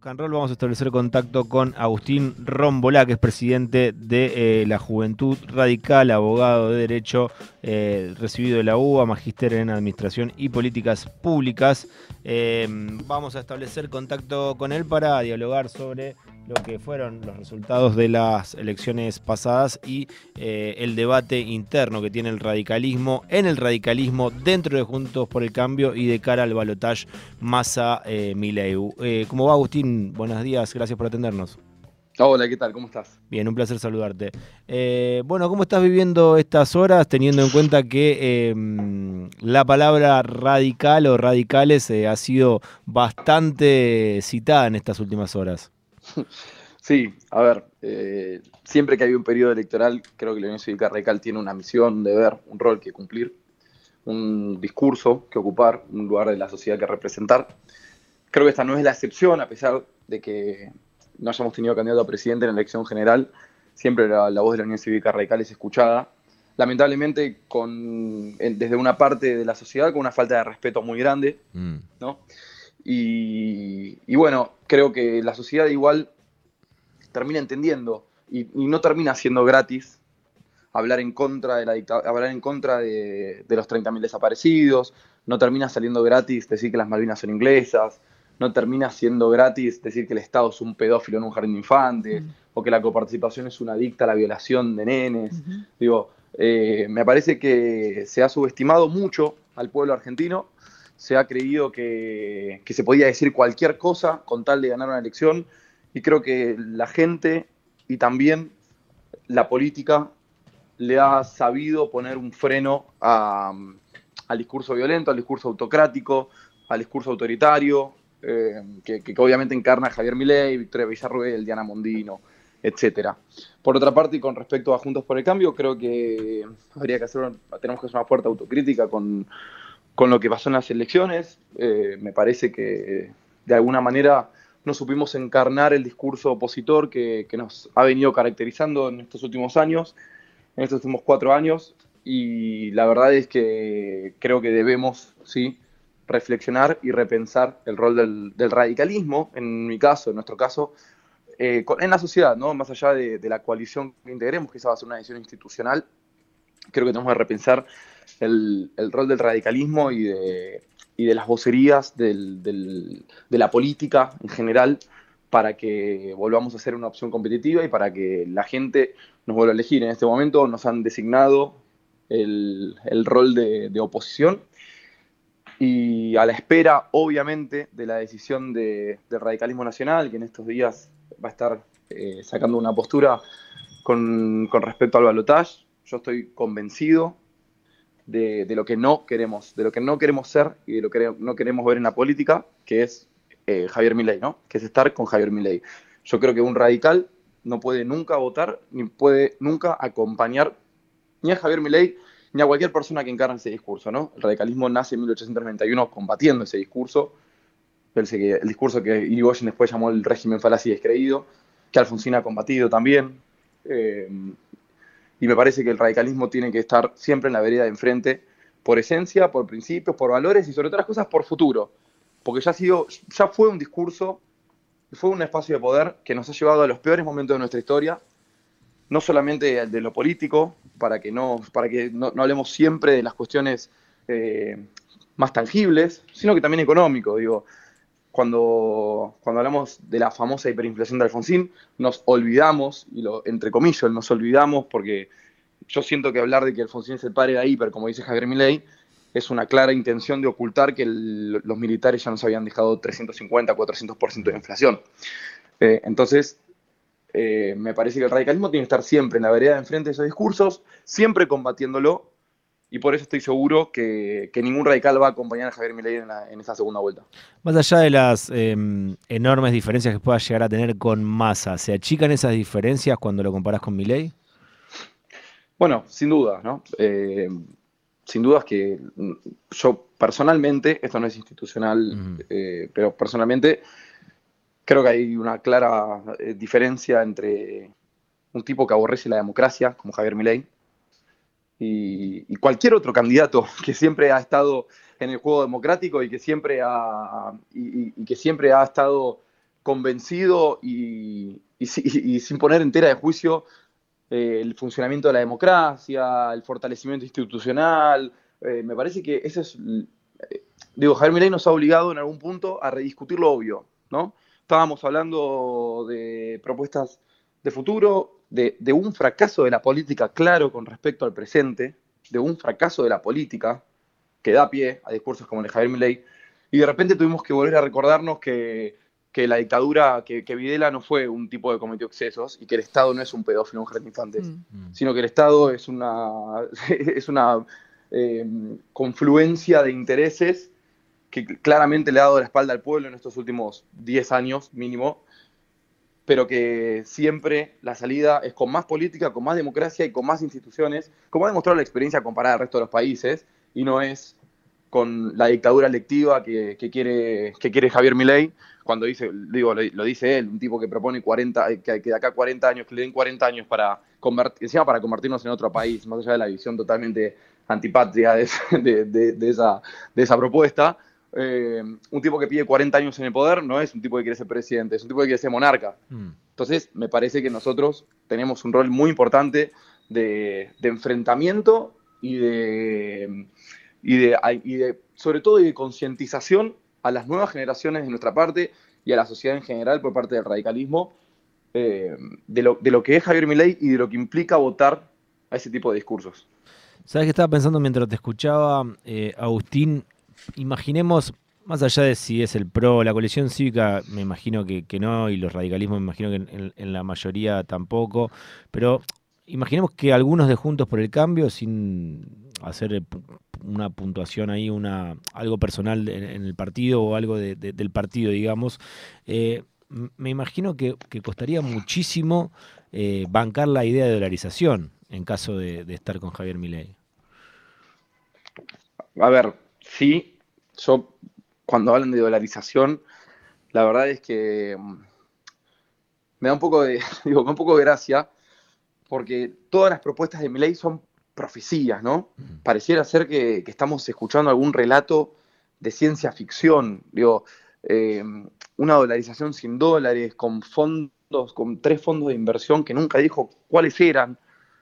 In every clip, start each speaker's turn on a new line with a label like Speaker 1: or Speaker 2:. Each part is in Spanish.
Speaker 1: Roll vamos a establecer contacto con Agustín Rombolá, que es presidente de eh, la Juventud Radical, abogado de Derecho, eh, recibido de la UBA, magíster en Administración y Políticas Públicas. Eh, vamos a establecer contacto con él para dialogar sobre lo que fueron los resultados de las elecciones pasadas y el debate interno que tiene el radicalismo, en el radicalismo, dentro de Juntos por el Cambio y de cara al balotaje Massa-Mileu. ¿Cómo va Agustín? Buenos días, gracias por atendernos.
Speaker 2: Hola, ¿qué tal? ¿Cómo estás?
Speaker 1: Bien, un placer saludarte. Eh, bueno, ¿cómo estás viviendo estas horas teniendo en cuenta que em, la palabra radical o radicales eh, ha sido bastante citada en estas últimas horas?
Speaker 2: Sí, a ver, eh, siempre que hay un periodo electoral, creo que la Unión Cívica Radical tiene una misión, un deber, un rol que cumplir, un discurso que ocupar, un lugar de la sociedad que representar. Creo que esta no es la excepción, a pesar de que no hayamos tenido candidato a presidente en la elección general, siempre la, voz de la Unión Cívica Radical es escuchada. Lamentablemente, con, desde una parte de la sociedad, con una falta de respeto muy grande, mm. ¿no? Y, bueno, creo que la sociedad igual termina entendiendo y, no termina siendo gratis hablar en contra de la hablar en contra de, de los 30.000 desaparecidos, no termina saliendo gratis decir que las Malvinas son inglesas, no termina siendo gratis decir que el Estado es un pedófilo en un jardín de infantes, o que la coparticipación es una dicta a la violación de nenes. Digo, eh, me parece que se ha subestimado mucho al pueblo argentino, se ha creído que, se podía decir cualquier cosa con tal de ganar una elección, y creo que la gente y también la política le ha sabido poner un freno al discurso violento, al discurso autocrático, al discurso autoritario, eh, que, obviamente encarna Javier Milei, Victoria Villarruel, Diana Mondino, etcétera. Por otra parte, y con respecto a Juntos por el Cambio, creo que habría que hacer, tenemos que hacer una fuerte autocrítica con, lo que pasó en las elecciones. Eh, me parece que de alguna manera no supimos encarnar el discurso opositor que, nos ha venido caracterizando en estos últimos años, en estos últimos cuatro años, y la verdad es que creo que debemos, sí, reflexionar y repensar el rol del, radicalismo, en mi caso, en nuestro caso, eh, en la sociedad, ¿no? más allá de, la coalición que integremos, que esa va a ser una decisión institucional, creo que tenemos que repensar el, rol del radicalismo y de, de las vocerías de la política en general para que volvamos a ser una opción competitiva y para que la gente nos vuelva a elegir. En este momento nos han designado el, rol de, de oposición y a la espera, obviamente, de la decisión del radicalismo nacional, que en estos días va a estar eh, sacando una postura con, respecto al balotaje. Yo estoy convencido de, lo que no queremos, de lo que no queremos ser y de lo que no queremos ver en la política, que es eh, Javier Milei, ¿no? Que es estar con Javier Milei. Yo creo que un radical no puede nunca votar ni puede nunca acompañar ni a Javier Milei ni a cualquier persona que encarne ese discurso, ¿no? El radicalismo nace en 1891 combatiendo ese discurso, el, discurso que Irigoyen después llamó el régimen falaz y descreído, que Alfonsín ha combatido también, eh, y me parece que el radicalismo tiene que estar siempre en la vereda de enfrente, por esencia, por principios, por valores y sobre otras cosas por futuro, porque ya, ha sido, ya fue un discurso, fue un espacio de poder que nos ha llevado a los peores momentos de nuestra historia, no solamente de lo político, para que no, para que no, hablemos siempre de las cuestiones eh, más tangibles, sino que también económico. Digo, cuando, cuando hablamos de la famosa hiperinflación de Alfonsín, nos olvidamos, y entre comillas, nos olvidamos porque yo siento que hablar de que Alfonsín es el padre de la hiper, como dice Javier Milei, es una clara intención de ocultar que los militares ya nos habían dejado 350, 400% de inflación. Eh, entonces, eh, me parece que el radicalismo tiene que estar siempre en la vereda de enfrente de esos discursos, siempre combatiéndolo, y por eso estoy seguro que, ningún radical va a acompañar a Javier Milei en, en esa segunda vuelta.
Speaker 1: Más allá de las em, enormes diferencias que pueda llegar a tener con Massa, ¿se achican esas diferencias cuando lo comparas con Milei?
Speaker 2: Bueno, sin duda, ¿no? Eh, sin duda es que yo personalmente, esto no es institucional, eh, pero personalmente creo que hay una clara eh, diferencia entre un tipo que aborrece la democracia, como Javier Milei, y, cualquier otro candidato que siempre ha estado en el juego democrático y que siempre ha, y, que siempre ha estado convencido y, sin poner entera de juicio eh, el funcionamiento de la democracia, el fortalecimiento institucional. Eh, me parece que ese es, eh, digo, Javier Milei nos ha obligado en algún punto a rediscutir lo obvio, ¿no? Estábamos hablando de propuestas de futuro, de, de un fracaso de la política claro con respecto al presente, de un fracaso de la política que da pie a discursos como el de Javier Milei, y de repente tuvimos que volver a recordarnos que, la dictadura, que, Videla no fue un tipo que cometió excesos y que el Estado no es un pedófilo, un jardín de infantes, mm. Mm. sino que el Estado es una, es una eh, confluencia de intereses que claramente le ha dado la espalda al pueblo en estos últimos 10 años mínimo, pero que siempre la salida es con más política, con más democracia y con más instituciones, como ha demostrado la experiencia comparada al resto de los países, y no es con la dictadura electiva que, quiere, que quiere Javier Milei, cuando dice, digo, lo, dice él, un tipo que propone 40, que, de acá 40 años, que le den 40 años para convertir, encima para convertirnos en otro país, más allá de la visión totalmente antipatria de, esa, de esa propuesta. Eh, un tipo que pide 40 años en el poder no es un tipo que quiere ser presidente, es un tipo que quiere ser monarca. Mm. Entonces, me parece que nosotros tenemos un rol muy importante de, de enfrentamiento y de, y de, sobre todo de concientización a las nuevas generaciones de nuestra parte y a la sociedad en general por parte del radicalismo eh, de, lo, de, lo, que es Javier Milei y de lo que implica votar a ese tipo de discursos.
Speaker 1: ¿Sabes qué estaba pensando mientras te escuchaba, eh, Agustín? Imaginemos, más allá de si es el PRO, la coalición cívica, me imagino que, no, y los radicalismos me imagino que en la mayoría tampoco, pero imaginemos que algunos de Juntos por el Cambio, sin hacer una puntuación ahí, una, algo personal en, el partido o algo del partido, digamos, eh, me imagino que, costaría muchísimo eh, bancar la idea de dolarización en caso de, estar con Javier Milei.
Speaker 2: A ver, sí, yo cuando hablan de dolarización, la verdad es que mm, me da un poco de, digo, un poco de gracia, porque todas las propuestas de Milei son profecías, ¿no? Pareciera ser que, estamos escuchando algún relato de ciencia ficción, digo, eh, una dolarización sin dólares, con fondos, con tres fondos de inversión que nunca dijo cuáles eran.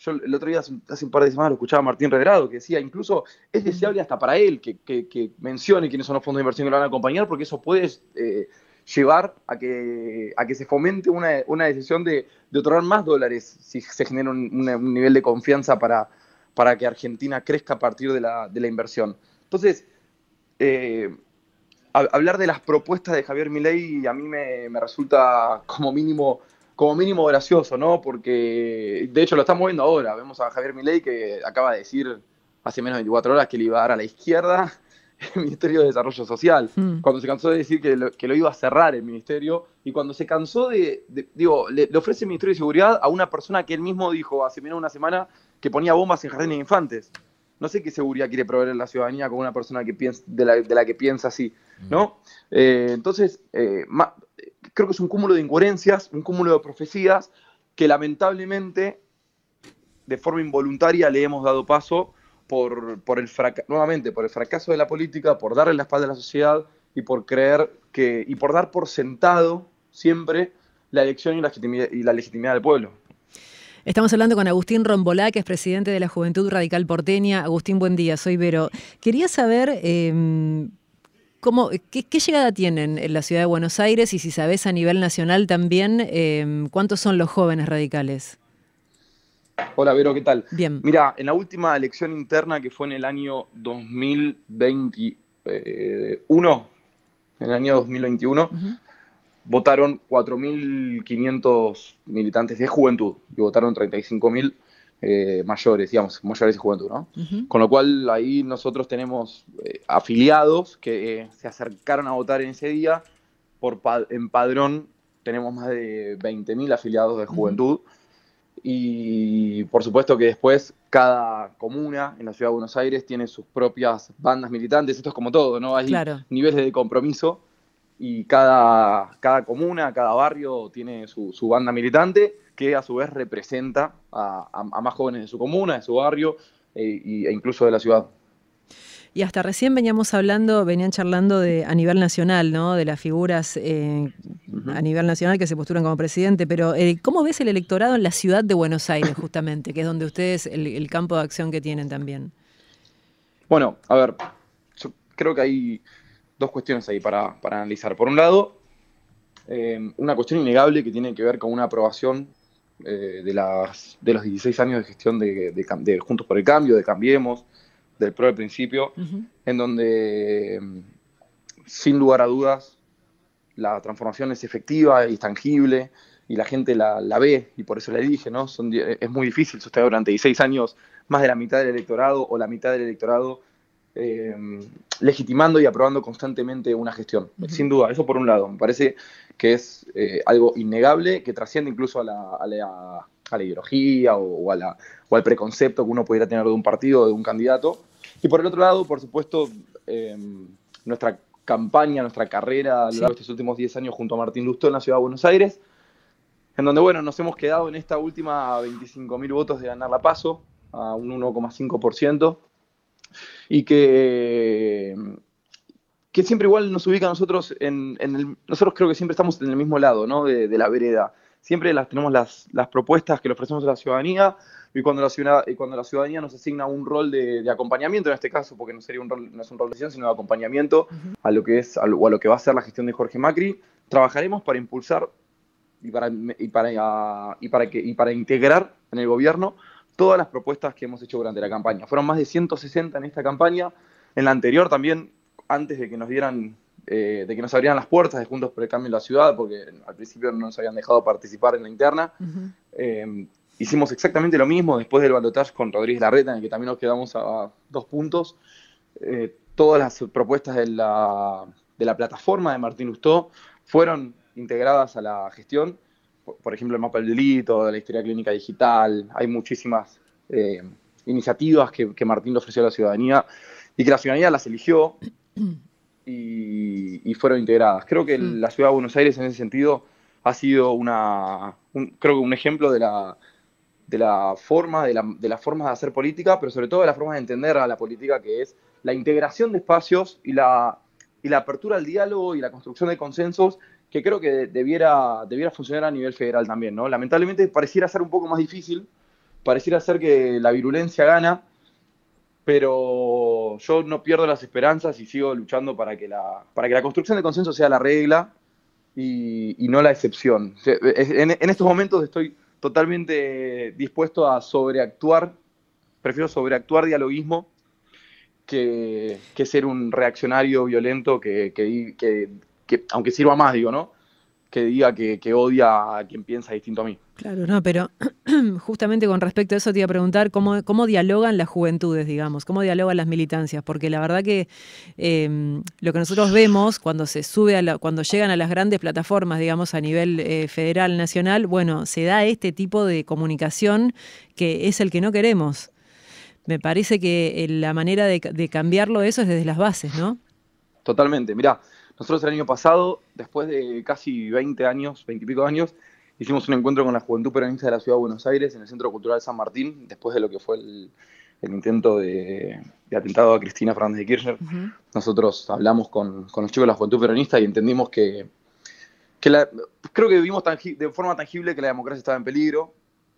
Speaker 2: Yo el otro día, hace un par de semanas, lo escuchaba a Martín Redrado, que decía, incluso es deseable hasta para él que, mencione quiénes son los fondos de inversión que lo van a acompañar, porque eso puede eh, llevar a que, a que se fomente una, decisión de, otorgar más dólares si se genera un, nivel de confianza para, para que Argentina crezca a partir de la, inversión. Entonces, eh, hablar de las propuestas de Javier Milei a mí me, resulta como mínimo, como mínimo gracioso, ¿no? Porque de hecho lo estamos viendo ahora. Vemos a Javier Milei que acaba de decir hace menos de 24 horas que le iba a dar a la izquierda el Ministerio de Desarrollo Social, mm. cuando se cansó de decir que lo, iba a cerrar el ministerio y cuando se cansó de, digo, le, ofrece el Ministerio de Seguridad a una persona que él mismo dijo hace menos de una semana que ponía bombas en jardines de infantes. No sé qué seguridad quiere proveer la ciudadanía con una persona que piensa, de, la, que piensa así, ¿no? Mm. Eh, entonces, eh, creo que es un cúmulo de incoherencias, un cúmulo de profecías que lamentablemente, de forma involuntaria, le hemos dado paso por, por el nuevamente, por el fracaso de la política, por darle la espalda a la sociedad y por creer que, y por dar por sentado siempre la elección y la legitimidad, del pueblo.
Speaker 3: Estamos hablando con Agustín Rombolá, que es presidente de la Juventud Radical Porteña. Agustín, buen día, soy Vero. Quería saber em, cómo, qué, llegada tienen en la ciudad de Buenos Aires y si sabes a nivel nacional también em, cuántos son los jóvenes radicales.
Speaker 2: Hola, Vero, ¿qué tal?
Speaker 3: Bien.
Speaker 2: Mira, en la última elección interna que fue en el año 2021, en el año 2021, votaron 4.500 militantes de juventud y votaron 35.000 eh, mayores, digamos, mayores de juventud, ¿no? Con lo cual ahí nosotros tenemos eh, afiliados que eh, se acercaron a votar en ese día. Por en padrón tenemos más de 20.000 afiliados de juventud. Y por supuesto que después cada comuna en la ciudad de Buenos Aires tiene sus propias bandas militantes, esto es como todo, ¿no? Hay niveles de compromiso y cada, cada comuna, cada barrio tiene su, banda militante que a su vez representa a, más jóvenes de su comuna, de su barrio e, e incluso de la ciudad.
Speaker 3: Y hasta recién veníamos hablando, venían charlando de a nivel nacional, ¿no? De las figuras eh, a nivel nacional que se postulan como presidente, pero eh, ¿cómo ves el electorado en la ciudad de Buenos Aires, justamente, que es donde ustedes, el, campo de acción que tienen también?
Speaker 2: Bueno, a ver, yo creo que hay dos cuestiones ahí para, analizar. Por un lado, eh, una cuestión innegable que tiene que ver con una aprobación de, las, de los 16 años de gestión de, de Juntos por el Cambio, de Cambiemos, del PRO al principio, en donde, sin lugar a dudas, la transformación es efectiva y tangible y la gente la, ve, y por eso le dije, ¿no? Son, es muy difícil sostener durante 16 años más de la mitad del electorado o la mitad del electorado eh, legitimando y aprobando constantemente una gestión. Sin duda, eso por un lado. Me parece que es eh, algo innegable, que trasciende incluso a la, ideología o, al preconcepto que uno pudiera tener de un partido o de un candidato. Y por el otro lado, por supuesto, em, nuestra campaña, nuestra carrera a lo largo de estos últimos 10 años junto a Martín Lustó en la ciudad de Buenos Aires, en donde, bueno, nos hemos quedado en esta última 25.000 votos de ganar la PASO, a un 1,5%, y que, que siempre igual nos ubica a nosotros en, el... Nosotros creo que siempre estamos en el mismo lado, ¿no? De, de la vereda. Siempre las, tenemos las, las propuestas que le ofrecemos a la ciudadanía, y cuando la, ciudad, y cuando la ciudadanía nos asigna un rol de, acompañamiento, en este caso, porque no sería un rol, no es un rol de decisión, sino de acompañamiento a lo que es a lo, a lo que va a ser la gestión de Jorge Macri, trabajaremos para impulsar y para, y para, y para, que, y para integrar en el gobierno todas las propuestas que hemos hecho durante la campaña. Fueron más de 160 en esta campaña, en la anterior también, antes de que nos dieran, eh, de que nos abrieran las puertas de Juntos por el Cambio en la ciudad, porque al principio no nos habían dejado participar en la interna. Hicimos exactamente lo mismo después del balotaje con Rodríguez Larreta, en el que también nos quedamos a dos puntos. Eh, todas las propuestas de la, plataforma de Martín Lustó fueron integradas a la gestión. Por, ejemplo, el mapa del delito, de la historia clínica digital. Hay muchísimas eh, iniciativas que, Martín le ofreció a la ciudadanía y que la ciudadanía las eligió y, fueron integradas. Creo que mm. la ciudad de Buenos Aires en ese sentido ha sido una, creo que un ejemplo de la, de la forma, de la, de las formas de hacer política, pero sobre todo de la forma de entender a la política, que es la integración de espacios y la, y la apertura al diálogo y la construcción de consensos, que creo que debiera, debiera funcionar a nivel federal también, ¿no? Lamentablemente pareciera ser un poco más difícil, pareciera ser que la virulencia gana, pero yo no pierdo las esperanzas y sigo luchando para que la, para que la construcción de consenso sea la regla y, no la excepción. En, estos momentos estoy totalmente dispuesto a sobreactuar, prefiero sobreactuar dialoguismo que, ser un reaccionario violento que, que, aunque sirva más, digo, ¿no? que diga que, odia a quien piensa distinto a mí.
Speaker 3: Claro, no, pero justamente con respecto a eso te iba a preguntar cómo, cómo dialogan las juventudes, digamos, cómo dialogan las militancias, porque la verdad que em, lo que nosotros vemos cuando se sube a cuando llegan a las grandes plataformas, digamos, a nivel eh, federal, nacional, bueno, se da este tipo de comunicación que es el que no queremos. Me parece que eh, la manera de, de cambiarlo eso es desde las bases, ¿no?
Speaker 2: Totalmente, mirá, nosotros el año pasado, después de casi 20 años, 20 y pico años, hicimos un encuentro con la Juventud Peronista de la Ciudad de Buenos Aires en el Centro Cultural San Martín, después de lo que fue el, intento de, atentado a Cristina Fernández de Kirchner. Nosotros hablamos con, los chicos de la Juventud Peronista y entendimos que, creo que vivimos de forma tangible que la democracia estaba en peligro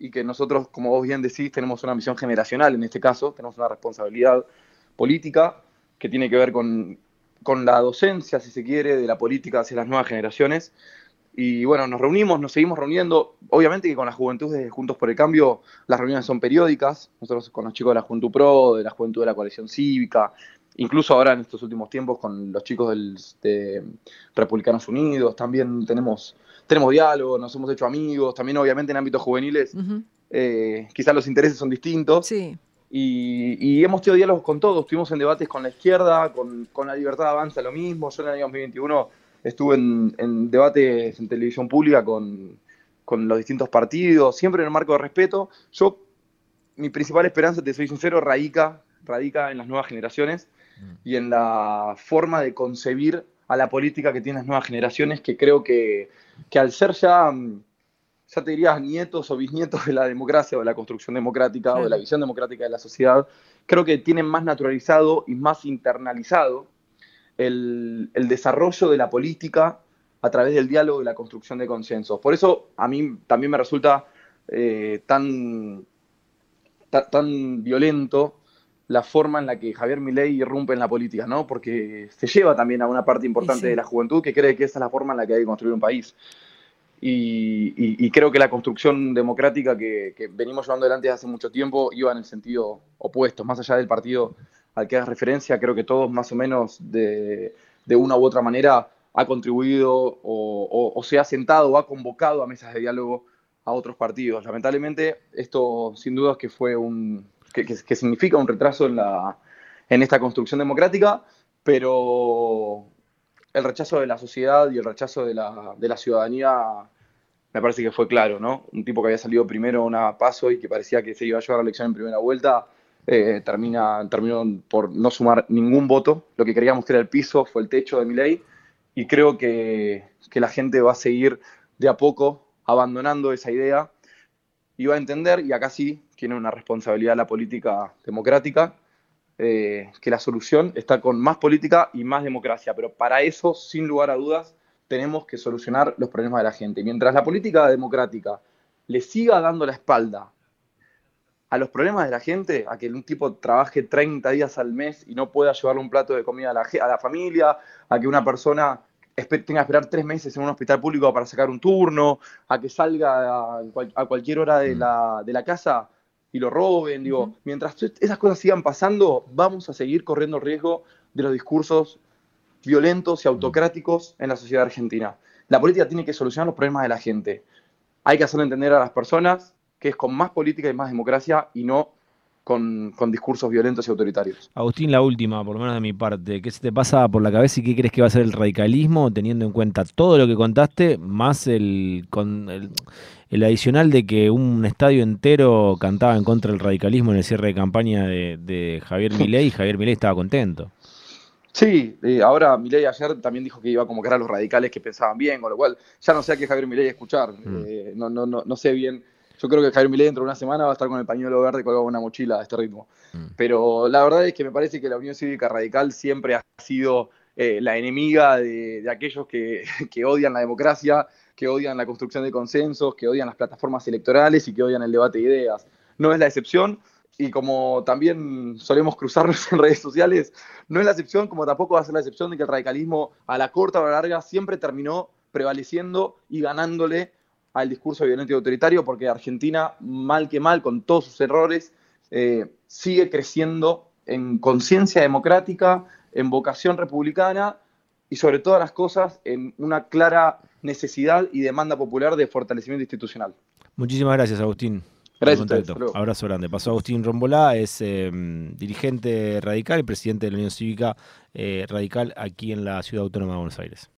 Speaker 2: y que nosotros, como vos bien decís, tenemos una misión generacional en este caso, tenemos una responsabilidad política que tiene que ver con con la docencia, si se quiere, de la política hacia las nuevas generaciones. Y bueno, nos reunimos, nos seguimos reuniendo. Obviamente que con la juventud de Juntos por el Cambio las reuniones son periódicas. Nosotros con los chicos de la Juventud Pro, de la Juventud de la Coalición Cívica, incluso ahora en estos últimos tiempos con los chicos del, de Republicanos Unidos, también tenemos, tenemos diálogo, nos hemos hecho amigos. También obviamente en ámbitos juveniles eh, quizás los intereses son distintos.
Speaker 3: Sí.
Speaker 2: Y, hemos tenido diálogos con todos, estuvimos en debates con la izquierda, con, la libertad avanza lo mismo. Yo en el año 2021 estuve en, debates en televisión pública con, los distintos partidos, siempre en el marco de respeto. Yo, mi principal esperanza, te soy sincero, radica, radica en las nuevas generaciones mm. y en la forma de concebir a la política que tienen las nuevas generaciones, que creo que, que al ser ya mm, ya te dirías nietos o bisnietos de la democracia o de la construcción democrática o de la visión democrática de la sociedad, creo que tienen más naturalizado y más internalizado el, desarrollo de la política a través del diálogo y la construcción de consensos. Por eso a mí también me resulta eh, tan, tan violento la forma en la que Javier Milei irrumpe en la política, ¿no? Porque se lleva también a una parte importante de la juventud que cree que esa es la forma en la que hay que construir un país. Y, creo que la construcción democrática que, venimos llevando adelante desde hace mucho tiempo iba en el sentido opuesto, más allá del partido al que hagas referencia, creo que todos más o menos de, una u otra manera ha contribuido o, se ha sentado o ha convocado a mesas de diálogo a otros partidos. Lamentablemente, esto sin duda es que fue un, que, significa un retraso en, la, en esta construcción democrática, pero el rechazo de la sociedad y el rechazo de la, ciudadanía me parece que fue claro, ¿no? Un tipo que había salido primero a una paso y que parecía que se iba a llevar la elección en primera vuelta, eh, termina, terminó por no sumar ningún voto. Lo que queríamos que era el piso fue el techo de mi ley y creo que, que la gente va a seguir de a poco abandonando esa idea y va a entender, y acá sí tiene una responsabilidad la política democrática, eh, que la solución está con más política y más democracia, pero para eso, sin lugar a dudas, tenemos que solucionar los problemas de la gente. Mientras la política democrática le siga dando la espalda a los problemas de la gente, a que un tipo trabaje 30 días al mes y no pueda llevarle un plato de comida a la, a la familia, a que una persona tenga que esperar tres meses en un hospital público para sacar un turno, a que salga a, cualquier hora de mm. la, de la, casa y lo roben. Digo, mientras esas cosas sigan pasando, vamos a seguir corriendo riesgo de los discursos violentos y autocráticos en la sociedad argentina. La política tiene que solucionar los problemas de la gente. Hay que hacerle entender a las personas que es con más política y más democracia y no con, discursos violentos y autoritarios.
Speaker 1: Agustín, la última, por lo menos de mi parte. ¿Qué se te pasa por la cabeza y qué crees que va a ser el radicalismo, teniendo en cuenta todo lo que contaste, más el, con el, adicional de que un estadio entero cantaba en contra del radicalismo en el cierre de campaña de, Javier Milei y Javier Milei estaba contento?
Speaker 2: Sí, eh, ahora Milei ayer también dijo que iba a convocar a los radicales que pensaban bien, con lo cual ya no sé a qué Javier Milei escuchar. Mm. Eh, no, no, no, no sé bien yo creo que Javier Milei dentro de una semana va a estar con el pañuelo verde colgado una mochila a este ritmo. Mm. Pero la verdad es que me parece que la Unión Cívica Radical siempre ha sido eh, la enemiga de, aquellos que, odian la democracia, que odian la construcción de consensos, que odian las plataformas electorales y que odian el debate de ideas. No es la excepción. Y como también solemos cruzarnos en redes sociales, no es la excepción, como tampoco va a ser la excepción de que el radicalismo a la corta o a la larga siempre terminó prevaleciendo y ganándole al discurso violento y autoritario, porque Argentina, mal que mal, con todos sus errores, eh, sigue creciendo en conciencia democrática, en vocación republicana y sobre todas las cosas en una clara necesidad y demanda popular de fortalecimiento institucional.
Speaker 1: Muchísimas gracias, Agustín.
Speaker 2: Gracias.
Speaker 1: Abrazo grande. Pasó Agustín Rombolá, es em, dirigente radical y presidente de la Unión Cívica eh, Radical aquí en la Ciudad Autónoma de Buenos Aires.